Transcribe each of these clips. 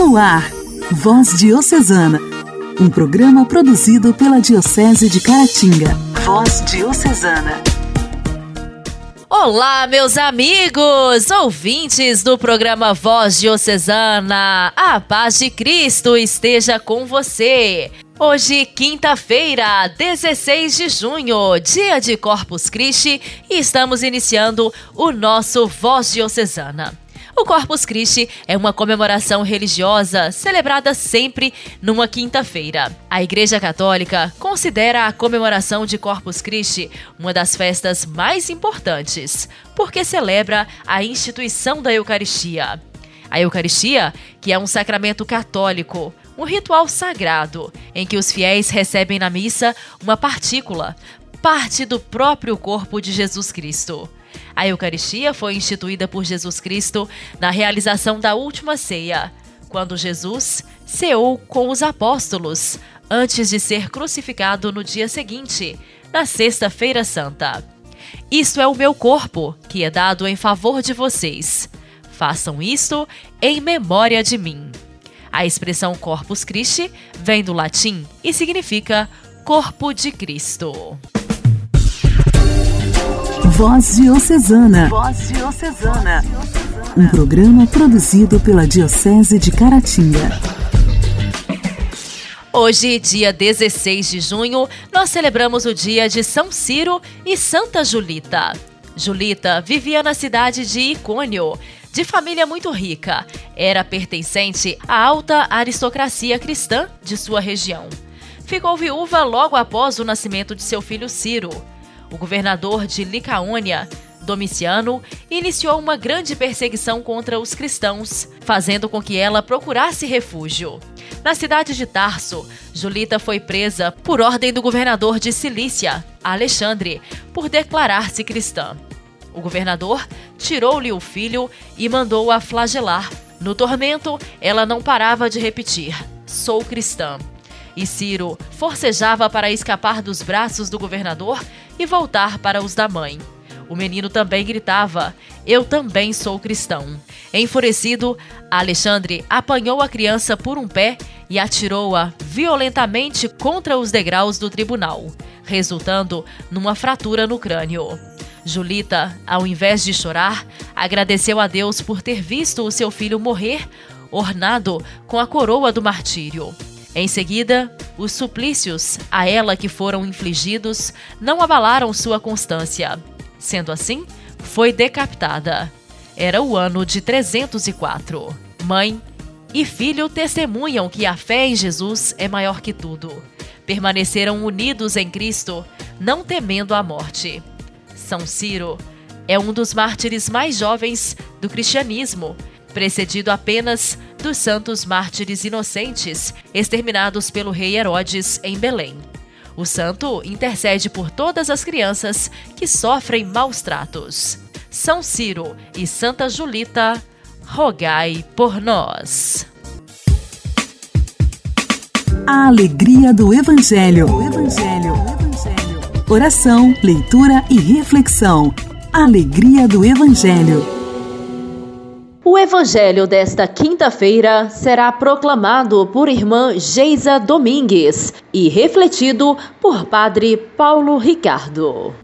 No ar, Voz Diocesana, um programa produzido pela Diocese de Caratinga. Voz Diocesana. Olá, meus amigos, ouvintes do programa Voz Diocesana. A paz de Cristo esteja com você. Hoje, quinta-feira, 16 de junho, dia de Corpus Christi, e estamos iniciando o nosso Voz Diocesana. O Corpus Christi é uma comemoração religiosa celebrada sempre numa quinta-feira. A Igreja Católica considera a comemoração de Corpus Christi uma das festas mais importantes, porque celebra a instituição da Eucaristia. A Eucaristia, que é um sacramento católico, um ritual sagrado em que os fiéis recebem na missa uma partícula, parte do próprio corpo de Jesus Cristo. A Eucaristia foi instituída por Jesus Cristo na realização da última ceia, quando Jesus ceou com os apóstolos, antes de ser crucificado no dia seguinte, na Sexta-feira Santa. Isto é o meu corpo, que é dado em favor de vocês. Façam isto em memória de mim. A expressão Corpus Christi vem do latim e significa Corpo de Cristo. Voz Diocesana. Voz Diocesana. Um programa produzido pela Diocese de Caratinga. Hoje, dia 16 de junho, nós celebramos o dia de São Ciro e Santa Julita. Julita vivia na cidade de Icônio, de família muito rica. Era pertencente à alta aristocracia cristã de sua região. Ficou viúva logo após o nascimento de seu filho Ciro. O governador de Licaônia, Domiciano, iniciou uma grande perseguição contra os cristãos, fazendo com que ela procurasse refúgio. Na cidade de Tarso, Julita foi presa por ordem do governador de Cilícia, Alexandre, por declarar-se cristã. O governador tirou-lhe o filho e mandou-a flagelar. No tormento, ela não parava de repetir: Sou cristã. E Ciro forcejava para escapar dos braços do governador e voltar para os da mãe. O menino também gritava: Eu também sou cristão. Enfurecido, Alexandre apanhou a criança por um pé e atirou-a violentamente contra os degraus do tribunal, resultando numa fratura no crânio. Julita, ao invés de chorar, agradeceu a Deus por ter visto o seu filho morrer, ornado com a coroa do martírio. Em seguida, os suplícios a ela que foram infligidos não abalaram sua constância. Sendo assim, foi decapitada. Era o ano de 304. Mãe e filho testemunham que a fé em Jesus é maior que tudo. Permaneceram unidos em Cristo, não temendo a morte. São Ciro é um dos mártires mais jovens do cristianismo, precedido apenas dos santos mártires inocentes exterminados pelo rei Herodes em Belém. O santo intercede por todas as crianças que sofrem maus tratos. São Ciro e Santa Julita, rogai por nós. A alegria do Evangelho. Evangelho. Evangelho. Oração, leitura e reflexão. Alegria do Evangelho. O Evangelho desta quinta-feira será proclamado por irmã Geisa Domingues e refletido por Padre Paulo Ricardo.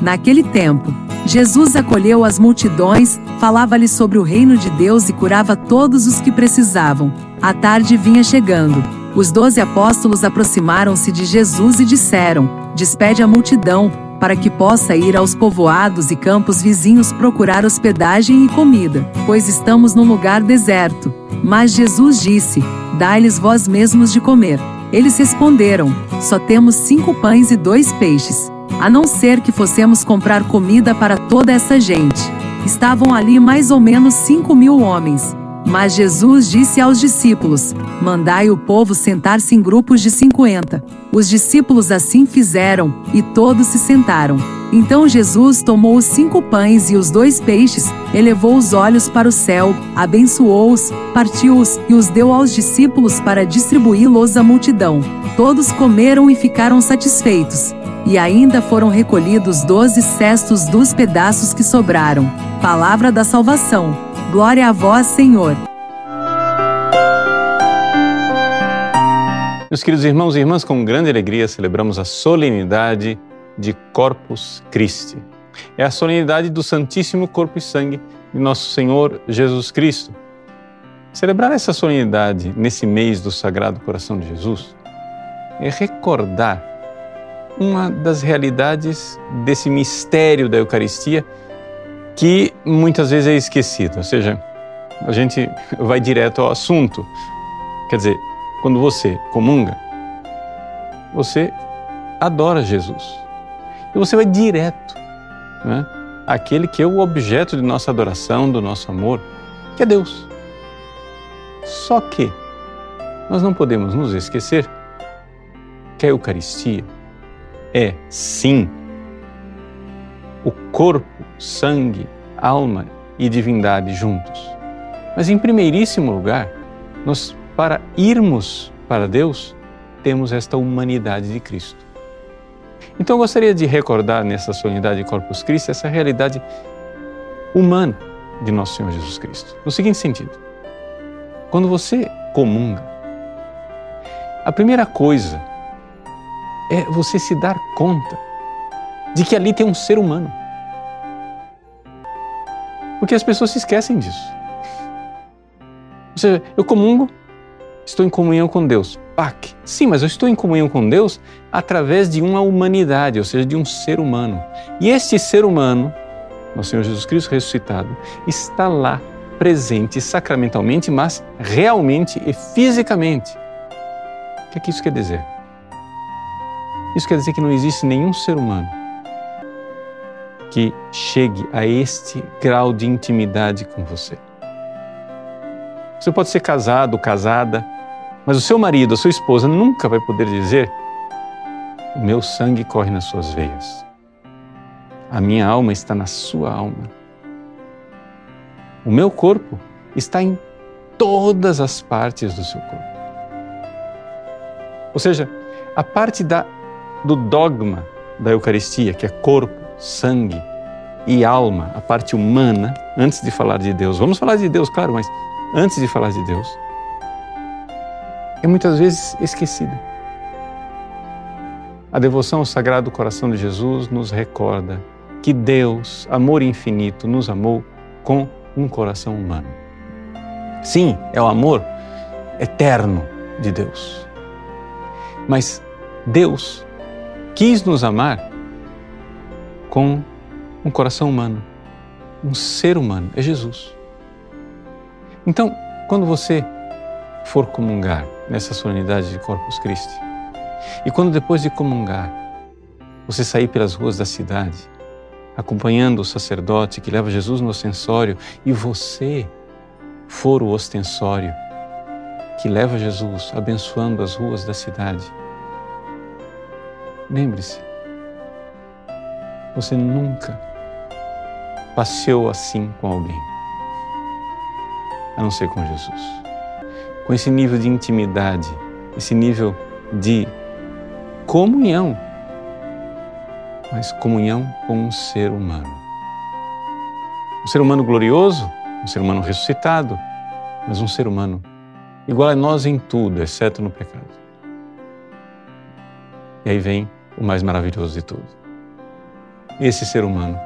Naquele tempo, Jesus acolheu as multidões, falava-lhes sobre o reino de Deus e curava todos os que precisavam. A tarde vinha chegando. Os doze apóstolos aproximaram-se de Jesus e disseram: Despede a multidão, para que possa ir aos povoados e campos vizinhos procurar hospedagem e comida, pois estamos num lugar deserto. Mas Jesus disse: Dai-lhes vós mesmos de comer. Eles responderam: Só temos cinco pães e dois peixes a não ser que fossemos comprar comida para toda essa gente. Estavam ali mais ou menos cinco mil homens. Mas Jesus disse aos discípulos: Mandai o povo sentar-se em grupos de cinquenta. Os discípulos assim fizeram, e todos se sentaram. Então Jesus tomou os cinco pães e os dois peixes, elevou os olhos para o céu, abençoou-os, partiu-os e os deu aos discípulos para distribuí-los à multidão. Todos comeram e ficaram satisfeitos. E ainda foram recolhidos doze cestos dos pedaços que sobraram. Palavra da salvação. Glória a vós, Senhor. Meus queridos irmãos e irmãs, com grande alegria celebramos a solenidade de Corpus Christi. É a solenidade do Santíssimo Corpo e Sangue de Nosso Senhor Jesus Cristo. Celebrar essa solenidade nesse mês do Sagrado Coração de Jesus é recordar uma das realidades desse mistério da Eucaristia que muitas vezes é esquecido. Ou seja, a gente vai direto ao assunto. Quer dizer, quando você comunga, você adora Jesus e você vai direto né, àquele que é o objeto de nossa adoração, do nosso amor, que é Deus. Só que nós não podemos nos esquecer que a Eucaristia é, sim, o corpo, sangue, alma e divindade juntos. Mas, em primeiríssimo lugar, nós, para irmos para Deus, temos esta humanidade de Cristo. Então eu gostaria de recordar nessa solenidade de Corpus Christi essa realidade humana de nosso Senhor Jesus Cristo. No seguinte sentido: quando você comunga, a primeira coisa é você se dar conta de que ali tem um ser humano. Porque as pessoas se esquecem disso. Ou seja, eu comungo, estou em comunhão com Deus. PAC. Sim, mas eu estou em comunhão com Deus através de uma humanidade, ou seja, de um ser humano. E este ser humano, nosso Senhor Jesus Cristo ressuscitado, está lá presente sacramentalmente, mas realmente e fisicamente. O que, é que isso quer dizer? Isso quer dizer que não existe nenhum ser humano que chegue a este grau de intimidade com você. Você pode ser casado, casada, mas o seu marido, a sua esposa nunca vai poder dizer: O meu sangue corre nas suas veias. A minha alma está na sua alma. O meu corpo está em todas as partes do seu corpo. Ou seja, a parte da, do dogma da Eucaristia, que é corpo, sangue e alma, a parte humana, antes de falar de Deus. Vamos falar de Deus, claro, mas antes de falar de Deus, é muitas vezes esquecida. A devoção ao Sagrado Coração de Jesus nos recorda que Deus, amor infinito, nos amou com um coração humano. Sim, é o amor eterno de Deus. Mas Deus quis nos amar com um coração humano, um ser humano, é Jesus. Então, quando você for comungar nessa solenidade de Corpus Christi. E quando depois de comungar, você sair pelas ruas da cidade, acompanhando o sacerdote que leva Jesus no ostensório, e você for o ostensório que leva Jesus abençoando as ruas da cidade, lembre-se, você nunca passeou assim com alguém, a não ser com Jesus com esse nível de intimidade, esse nível de comunhão, mas comunhão com um ser humano. Um ser humano glorioso, um ser humano ressuscitado, mas um ser humano igual a nós em tudo, exceto no pecado. E aí vem o mais maravilhoso de tudo. Esse ser humano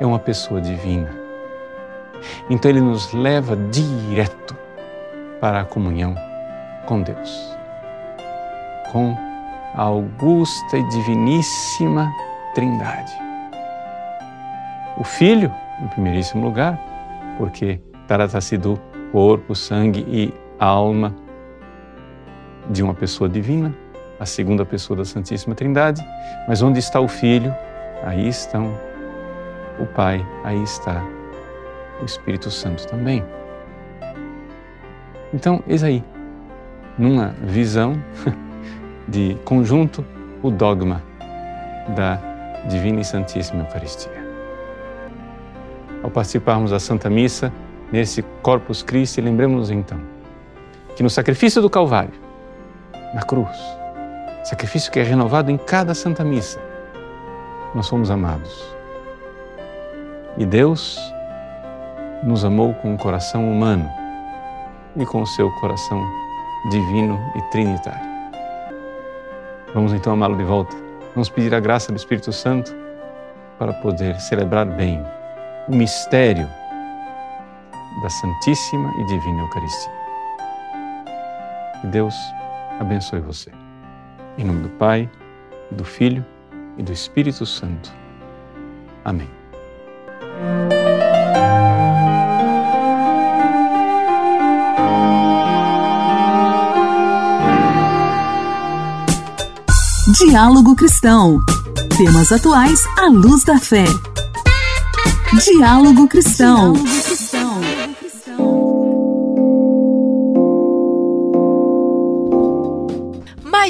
é uma pessoa divina. Então ele nos leva direto para a comunhão com Deus, com a augusta e diviníssima Trindade. O Filho, em primeiríssimo lugar, porque trata-se do corpo, sangue e alma de uma pessoa divina, a segunda pessoa da Santíssima Trindade. Mas onde está o Filho? Aí estão o Pai, aí está o Espírito Santo também. Então, eis aí, numa visão de conjunto, o dogma da Divina e Santíssima Eucaristia. Ao participarmos da Santa Missa, nesse Corpus Christi, lembremos então que no sacrifício do Calvário, na cruz, sacrifício que é renovado em cada Santa Missa, nós fomos amados. E Deus nos amou com um coração humano e com o seu coração divino e trinitário. Vamos então amá-lo de volta. Vamos pedir a graça do Espírito Santo para poder celebrar bem o mistério da Santíssima e Divina Eucaristia. Que Deus abençoe você. Em nome do Pai, do Filho e do Espírito Santo. Amém. Diálogo Cristão. Temas atuais à luz da fé. Diálogo Cristão. Mais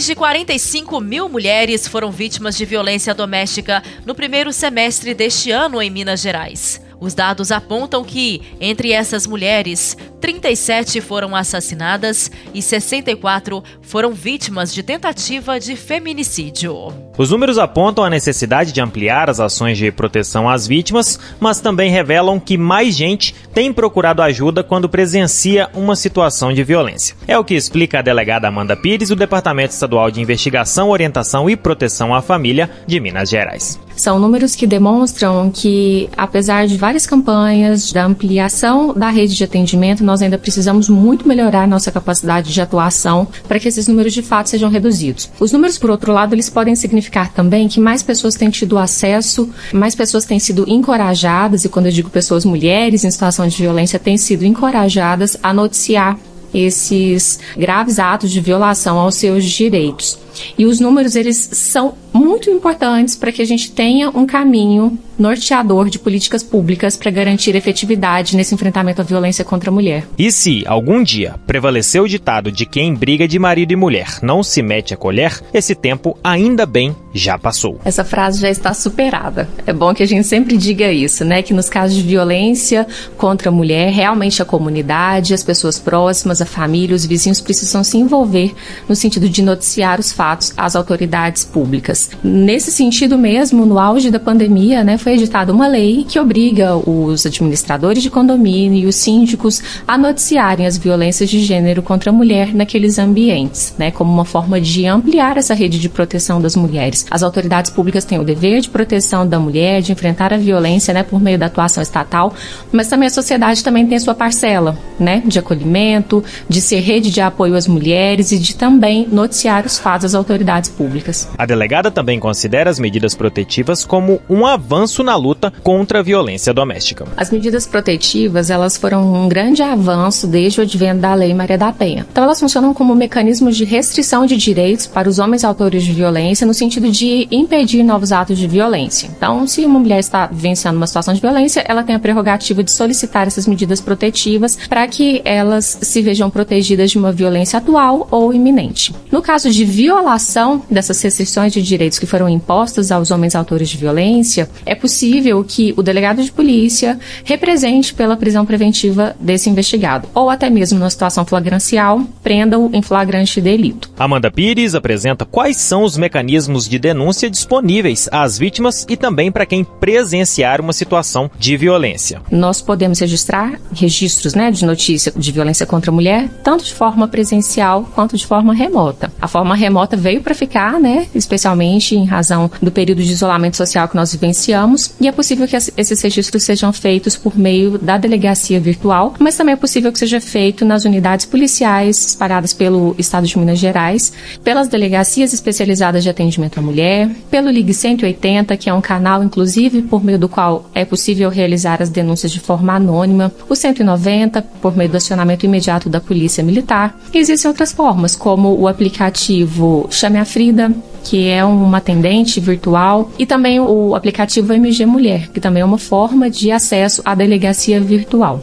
de 45 mil mulheres foram vítimas de violência doméstica no primeiro semestre deste ano em Minas Gerais. Os dados apontam que, entre essas mulheres, 37 foram assassinadas e 64 foram vítimas de tentativa de feminicídio. Os números apontam a necessidade de ampliar as ações de proteção às vítimas, mas também revelam que mais gente tem procurado ajuda quando presencia uma situação de violência. É o que explica a delegada Amanda Pires do Departamento Estadual de Investigação, Orientação e Proteção à Família de Minas Gerais. São números que demonstram que, apesar de várias campanhas, da ampliação da rede de atendimento, nós ainda precisamos muito melhorar nossa capacidade de atuação para que esses números de fato sejam reduzidos. Os números, por outro lado, eles podem significar também que mais pessoas têm tido acesso, mais pessoas têm sido encorajadas, e quando eu digo pessoas mulheres em situação de violência, têm sido encorajadas a noticiar esses graves atos de violação aos seus direitos. E os números eles são muito importantes para que a gente tenha um caminho norteador de políticas públicas para garantir efetividade nesse enfrentamento à violência contra a mulher. E se algum dia prevaleceu o ditado de quem briga de marido e mulher não se mete a colher, esse tempo ainda bem já passou. Essa frase já está superada. É bom que a gente sempre diga isso, né? Que nos casos de violência contra a mulher, realmente a comunidade, as pessoas próximas, a família, os vizinhos precisam se envolver no sentido de noticiar os fatos às autoridades públicas. Nesse sentido mesmo, no auge da pandemia, né, foi editada uma lei que obriga os administradores de condomínio e os síndicos a noticiarem as violências de gênero contra a mulher naqueles ambientes, né, como uma forma de ampliar essa rede de proteção das mulheres. As autoridades públicas têm o dever de proteção da mulher, de enfrentar a violência, né, por meio da atuação estatal, mas também a sociedade também tem sua parcela, né, de acolhimento, de ser rede de apoio às mulheres e de também noticiar os fatos às autoridades públicas. A delegada também considera as medidas protetivas como um avanço na luta contra a violência doméstica. As medidas protetivas, elas foram um grande avanço desde o advento da Lei Maria da Penha. Então, elas funcionam como mecanismos de restrição de direitos para os homens autores de violência no sentido de impedir novos atos de violência. Então, se uma mulher está vivenciando uma situação de violência, ela tem a prerrogativa de solicitar essas medidas protetivas para que elas se vejam protegidas de uma violência atual ou iminente. No caso de violação dessas restrições de direitos que foram impostas aos homens autores de violência, é possível que o delegado de polícia represente pela prisão preventiva desse investigado, ou até mesmo na situação flagrancial, prenda-o em flagrante delito. Amanda Pires apresenta quais são os mecanismos de denúncia disponíveis às vítimas e também para quem presenciar uma situação de violência. Nós podemos registrar registros né, de notícia de violência contra a mulher, tanto de forma presencial quanto de forma remota. A forma remota veio para ficar, né, especialmente em razão do período de isolamento social que nós vivenciamos, e é possível que esses registros sejam feitos por meio da delegacia virtual, mas também é possível que seja feito nas unidades policiais espalhadas pelo Estado de Minas Gerais, pelas delegacias especializadas de atendimento à mulher, pelo Ligue 180, que é um canal, inclusive, por meio do qual é possível realizar as denúncias de forma anônima, o 190, por meio do acionamento imediato da Polícia Militar. E existem outras formas, como o aplicativo Chame a Frida, que é uma atendente virtual, e também o aplicativo MG Mulher, que também é uma forma de acesso à delegacia virtual.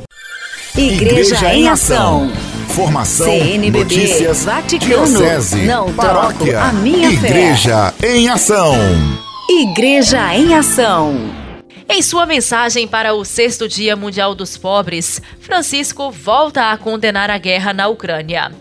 Igreja, Igreja em Ação. Formação, CNBB, notícias, Vaticano, diocese, não paróquia, troco a minha Igreja fé. em Ação. Igreja em Ação. Em sua mensagem para o sexto Dia Mundial dos Pobres, Francisco volta a condenar a guerra na Ucrânia.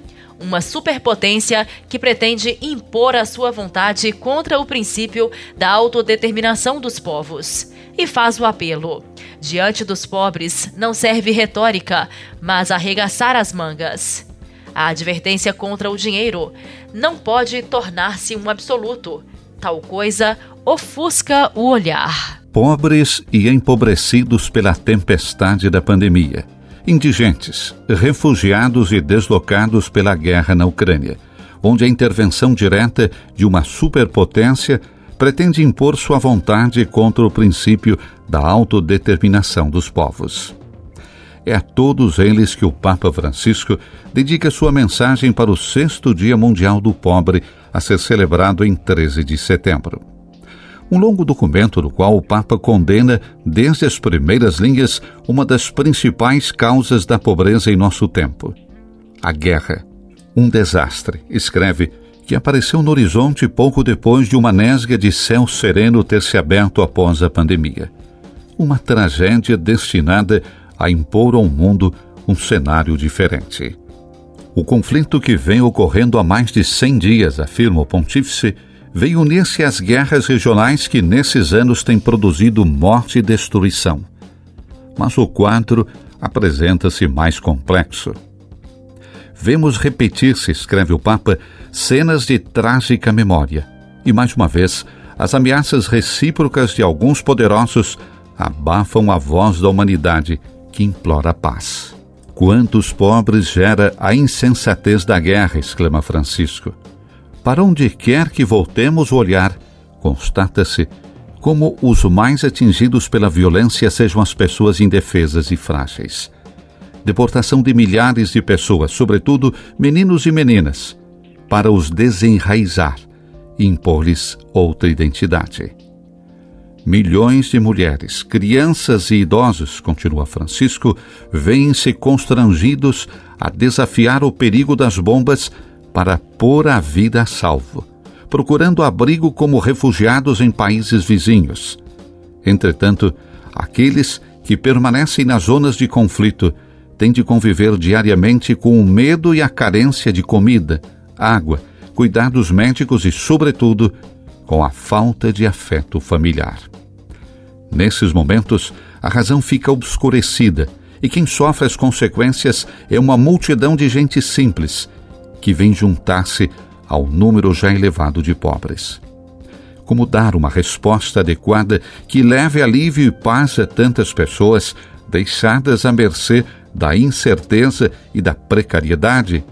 Uma superpotência que pretende impor a sua vontade contra o princípio da autodeterminação dos povos. E faz o apelo: diante dos pobres não serve retórica, mas arregaçar as mangas. A advertência contra o dinheiro não pode tornar-se um absoluto. Tal coisa ofusca o olhar. Pobres e empobrecidos pela tempestade da pandemia. Indigentes, refugiados e deslocados pela guerra na Ucrânia, onde a intervenção direta de uma superpotência pretende impor sua vontade contra o princípio da autodeterminação dos povos. É a todos eles que o Papa Francisco dedica sua mensagem para o sexto Dia Mundial do Pobre, a ser celebrado em 13 de setembro. Um longo documento no qual o Papa condena, desde as primeiras linhas, uma das principais causas da pobreza em nosso tempo: a guerra. Um desastre, escreve, que apareceu no horizonte pouco depois de uma nesga de céu sereno ter se aberto após a pandemia. Uma tragédia destinada a impor ao mundo um cenário diferente. O conflito que vem ocorrendo há mais de 100 dias, afirma o pontífice, veio unir-se às guerras regionais que nesses anos têm produzido morte e destruição. Mas o quadro apresenta-se mais complexo. Vemos repetir-se, escreve o Papa, cenas de trágica memória. E mais uma vez, as ameaças recíprocas de alguns poderosos abafam a voz da humanidade que implora paz. Quantos pobres gera a insensatez da guerra, exclama Francisco. Para onde quer que voltemos o olhar, constata-se como os mais atingidos pela violência sejam as pessoas indefesas e frágeis. Deportação de milhares de pessoas, sobretudo meninos e meninas, para os desenraizar e impor-lhes outra identidade. Milhões de mulheres, crianças e idosos, continua Francisco, veem-se constrangidos a desafiar o perigo das bombas para pôr a vida a salvo, procurando abrigo como refugiados em países vizinhos. Entretanto, aqueles que permanecem nas zonas de conflito têm de conviver diariamente com o medo e a carência de comida, água, cuidados médicos e, sobretudo, com a falta de afeto familiar. Nesses momentos, a razão fica obscurecida e quem sofre as consequências é uma multidão de gente simples que vem juntar-se ao número já elevado de pobres. Como dar uma resposta adequada que leve alívio e paz a tantas pessoas deixadas à mercê da incerteza e da precariedade?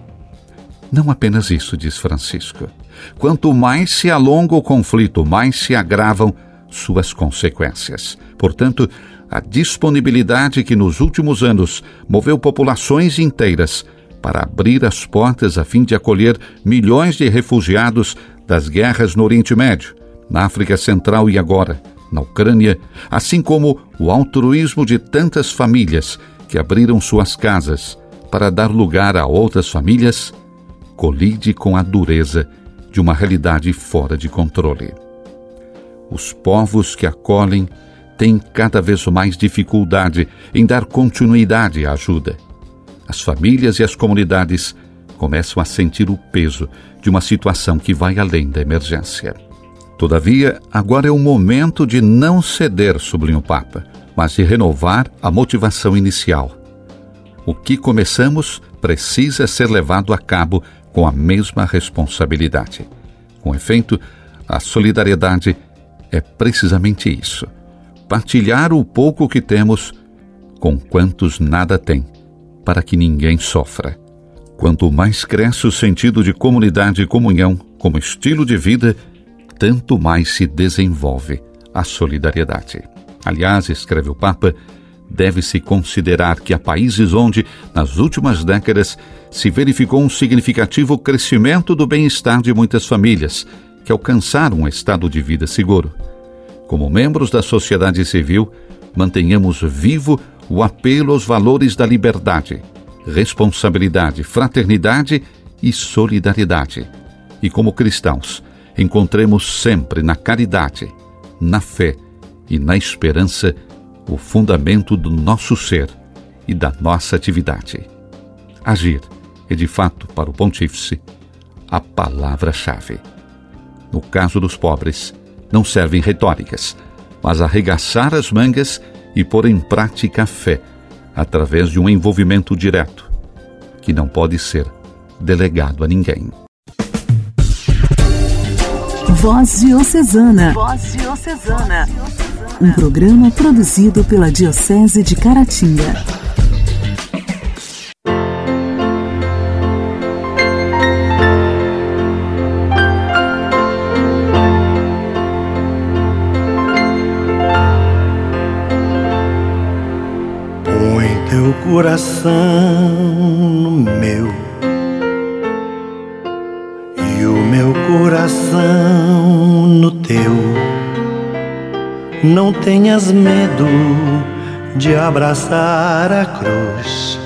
Não apenas isso, diz Francisco. Quanto mais se alonga o conflito, mais se agravam suas consequências. Portanto, a disponibilidade que nos últimos anos moveu populações inteiras para abrir as portas a fim de acolher milhões de refugiados das guerras no Oriente Médio, na África Central e agora, na Ucrânia, assim como o altruísmo de tantas famílias que abriram suas casas para dar lugar a outras famílias, colide com a dureza de uma realidade fora de controle. Os povos que acolhem têm cada vez mais dificuldade em dar continuidade à ajuda. As famílias e as comunidades começam a sentir o peso de uma situação que vai além da emergência. Todavia, agora é o momento de não ceder, sublinha o Papa, mas de renovar a motivação inicial. O que começamos precisa ser levado a cabo com a mesma responsabilidade. Com efeito, a solidariedade é precisamente isso: partilhar o pouco que temos com quantos nada têm, para que ninguém sofra. Quanto mais cresce o sentido de comunidade e comunhão como estilo de vida, tanto mais se desenvolve a solidariedade. Aliás, escreve o Papa, deve-se considerar que há países onde, nas últimas décadas, se verificou um significativo crescimento do bem-estar de muitas famílias que alcançaram um estado de vida seguro. Como membros da sociedade civil, mantenhamos vivo o apelo aos valores da liberdade, responsabilidade, fraternidade e solidariedade. E como cristãos, encontremos sempre na caridade, na fé e na esperança o fundamento do nosso ser e da nossa atividade. Agir é, de fato, para o pontífice, a palavra-chave. No caso dos pobres, não servem retóricas, mas arregaçar as mangas e pôr em prática a fé através de um envolvimento direto, que não pode ser delegado a ninguém. Voz Diocesana. Voz Diocesana. Um programa produzido pela Diocese de Caratinga. Coração no meu meu coração no teu. Não tenhas medo de abraçar a cruz.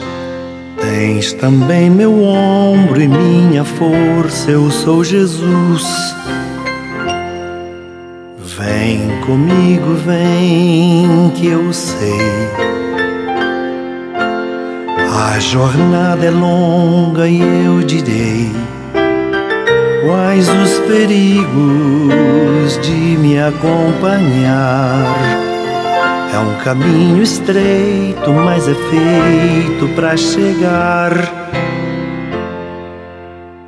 Tens também meu ombro e minha força, eu sou Jesus. Vem comigo, vem que eu sei. A jornada é longa e eu direi Quais os perigos de me acompanhar? É um caminho estreito, mas é feito para chegar.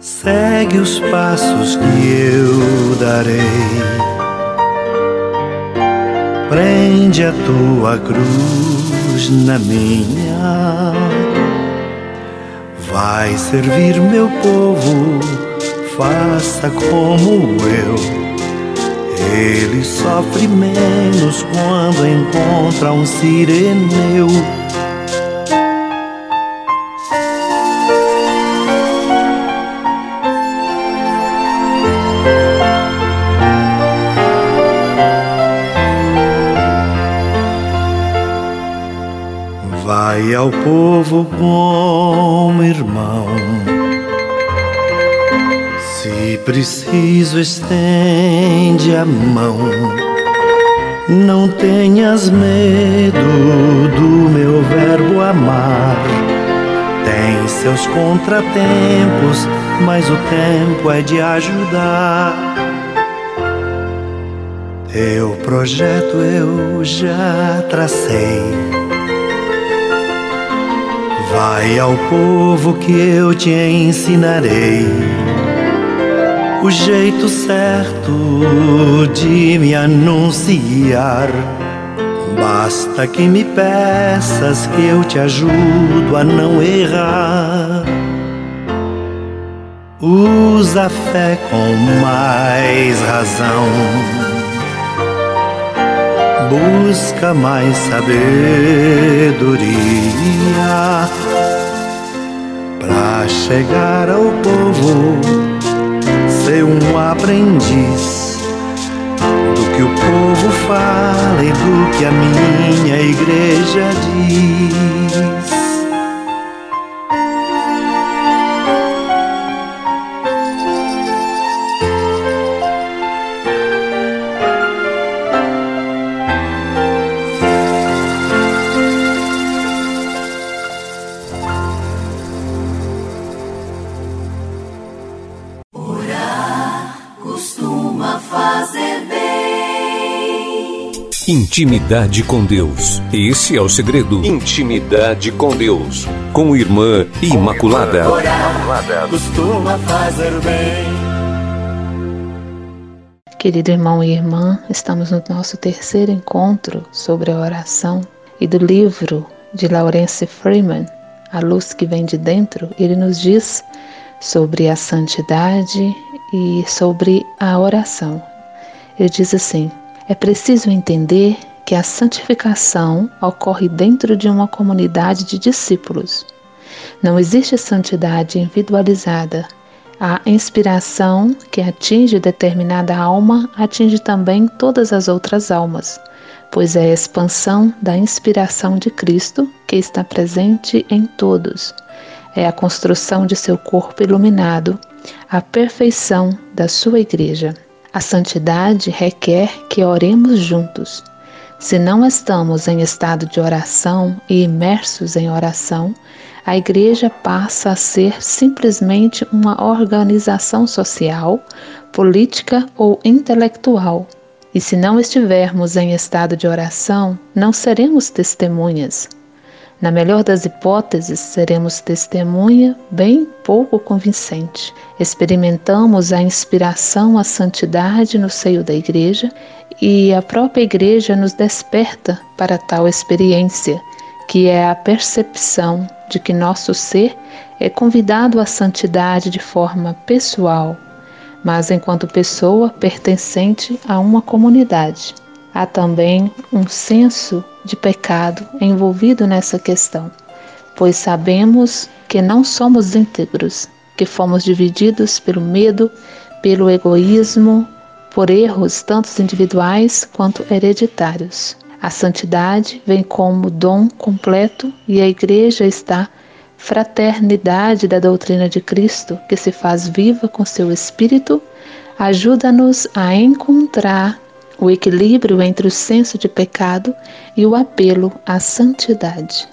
Segue os passos que eu darei. Prende a tua cruz na minha. Vai servir meu povo faça como eu. Ele sofre menos quando encontra um sireneu. Vai ao povo como preciso, estende a mão. Não tenhas medo do meu verbo amar. Tem seus contratempos, mas o tempo é de ajudar. Teu projeto eu já tracei. Vai ao povo que eu te ensinarei o jeito certo de me anunciar. Basta que me peças que eu te ajudo a não errar. Usa a fé com mais razão. Busca mais sabedoria para chegar ao povo ser um aprendiz do que o povo fala e do que a minha igreja diz. Intimidade com Deus. Esse é o segredo. Intimidade com Deus. Com Irmã Imaculada. costuma fazer bem. Querido irmão e irmã, estamos no nosso terceiro encontro sobre a oração e do livro de Laurence Freeman, A Luz que Vem de Dentro, ele nos diz sobre a santidade e sobre a oração. Ele diz assim: é preciso entender que a santificação ocorre dentro de uma comunidade de discípulos. Não existe santidade individualizada. A inspiração que atinge determinada alma atinge também todas as outras almas, pois é a expansão da inspiração de Cristo que está presente em todos. É a construção de seu corpo iluminado, a perfeição da sua igreja. A santidade requer que oremos juntos. Se não estamos em estado de oração e imersos em oração, a igreja passa a ser simplesmente uma organização social, política ou intelectual. E se não estivermos em estado de oração, não seremos testemunhas. Na melhor das hipóteses, seremos testemunha bem pouco convincente. Experimentamos a inspiração à santidade no seio da igreja e a própria igreja nos desperta para tal experiência, que é a percepção de que nosso ser é convidado à santidade de forma pessoal, mas enquanto pessoa pertencente a uma comunidade. Há também um senso de pecado envolvido nessa questão, pois sabemos que não somos íntegros, que fomos divididos pelo medo, pelo egoísmo, por erros tanto individuais quanto hereditários. A santidade vem como dom completo e a igreja está fraternidade da doutrina de Cristo, que se faz viva com seu espírito, ajuda-nos a encontrar o equilíbrio entre o senso de pecado e o apelo à santidade.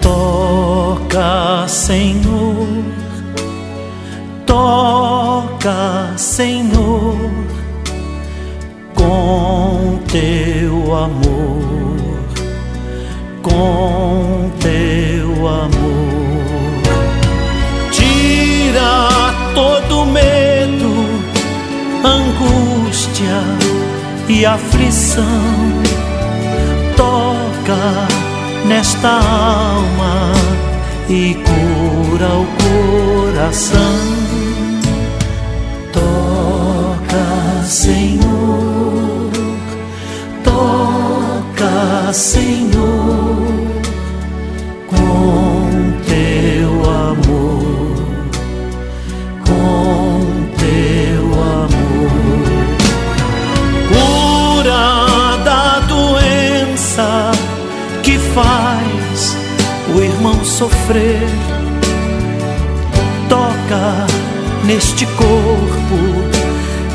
Toca, Senhor, toca, Senhor, com teu amor, com todo medo, angústia e aflição. Toca nesta alma e cura o coração. Toca, Senhor, toca, Senhor, sofrer. Toca neste corpo,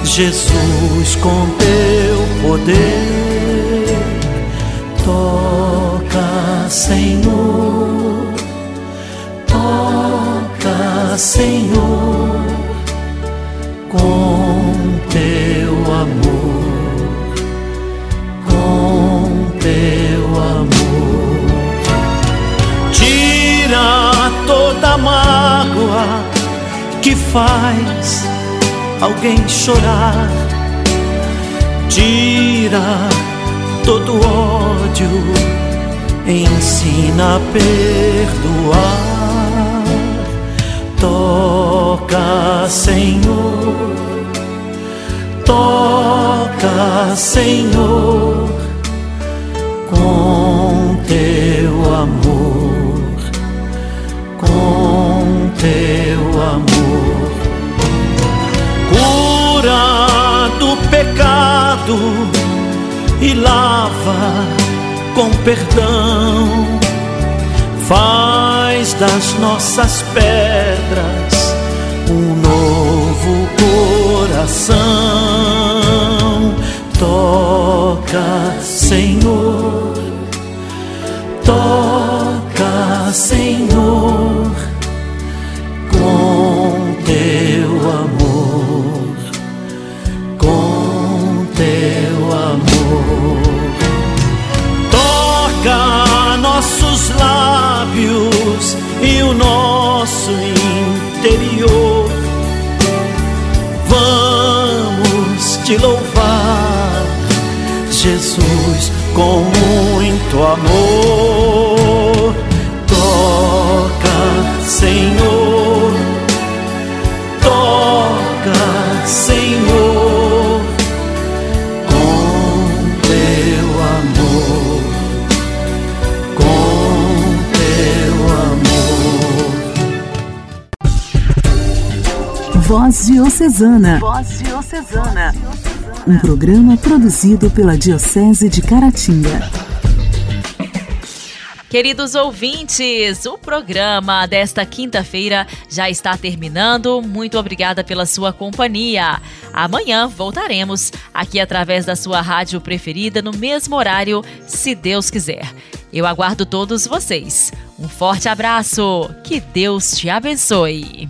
Jesus, com teu poder. Toca, Senhor, faz alguém chorar. Tira todo ódio, ensina a perdoar. Toca, Senhor, toca, Senhor, com teu do pecado e lava com perdão. Faz das nossas pedras um novo coração. Toca, Senhor, toca, Senhor, e o nosso interior. Vamos te louvar, Jesus, com muito amor. Toca, Senhor, Voz Diocesana. Voz Diocesana. Um programa produzido pela Diocese de Caratinga. Queridos ouvintes, o programa desta quinta-feira já está terminando. Muito obrigada pela sua companhia. Amanhã voltaremos aqui através da sua rádio preferida no mesmo horário, se Deus quiser. Eu aguardo todos vocês. Um forte abraço. Que Deus te abençoe.